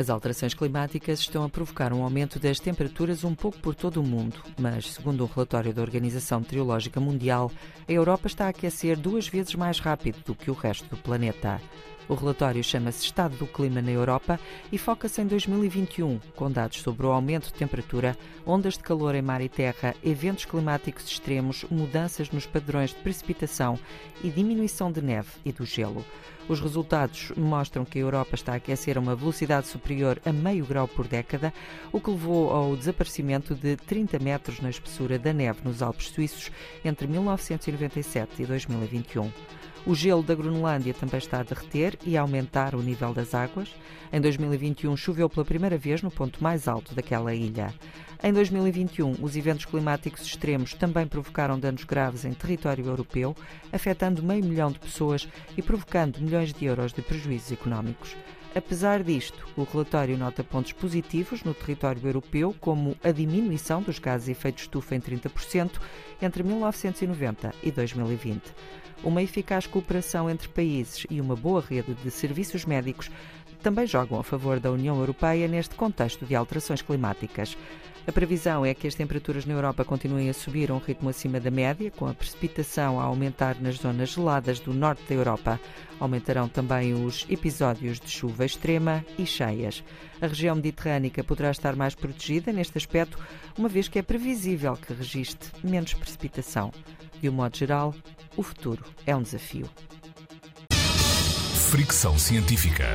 As alterações climáticas estão a provocar um aumento das temperaturas um pouco por todo o mundo, mas, segundo um relatório da Organização Meteorológica Mundial, a Europa está a aquecer duas vezes mais rápido do que o resto do planeta. O relatório chama-se Estado do Clima na Europa e foca-se em 2021, com dados sobre o aumento de temperatura, ondas de calor em mar e terra, eventos climáticos extremos, mudanças nos padrões de precipitação e diminuição de neve e do gelo. Os resultados mostram que a Europa está a aquecer a uma velocidade superior a meio grau por década, o que levou ao desaparecimento de 30 metros na espessura da neve nos Alpes suíços entre 1997 e 2021. O gelo da Groenlândia também está a derreter e a aumentar o nível das águas. Em 2021 choveu pela primeira vez no ponto mais alto daquela ilha. Em 2021, os eventos climáticos extremos também provocaram danos graves em território europeu, afetando meio milhão de pessoas e provocando milhões de euros de prejuízos económicos. Apesar disto, o relatório nota pontos positivos no território europeu, como a diminuição dos gases de efeito estufa em 30% entre 1990 e 2020. Uma eficaz cooperação entre países e uma boa rede de serviços médicos também jogam a favor da União Europeia neste contexto de alterações climáticas. A previsão é que as temperaturas na Europa continuem a subir a um ritmo acima da média, com a precipitação a aumentar nas zonas geladas do norte da Europa. Aumentarão também os episódios de chuva extrema e cheias. A região mediterrânica poderá estar mais protegida neste aspecto, uma vez que é previsível que registre menos precipitação. De um modo geral, o futuro é um desafio. Fricção científica.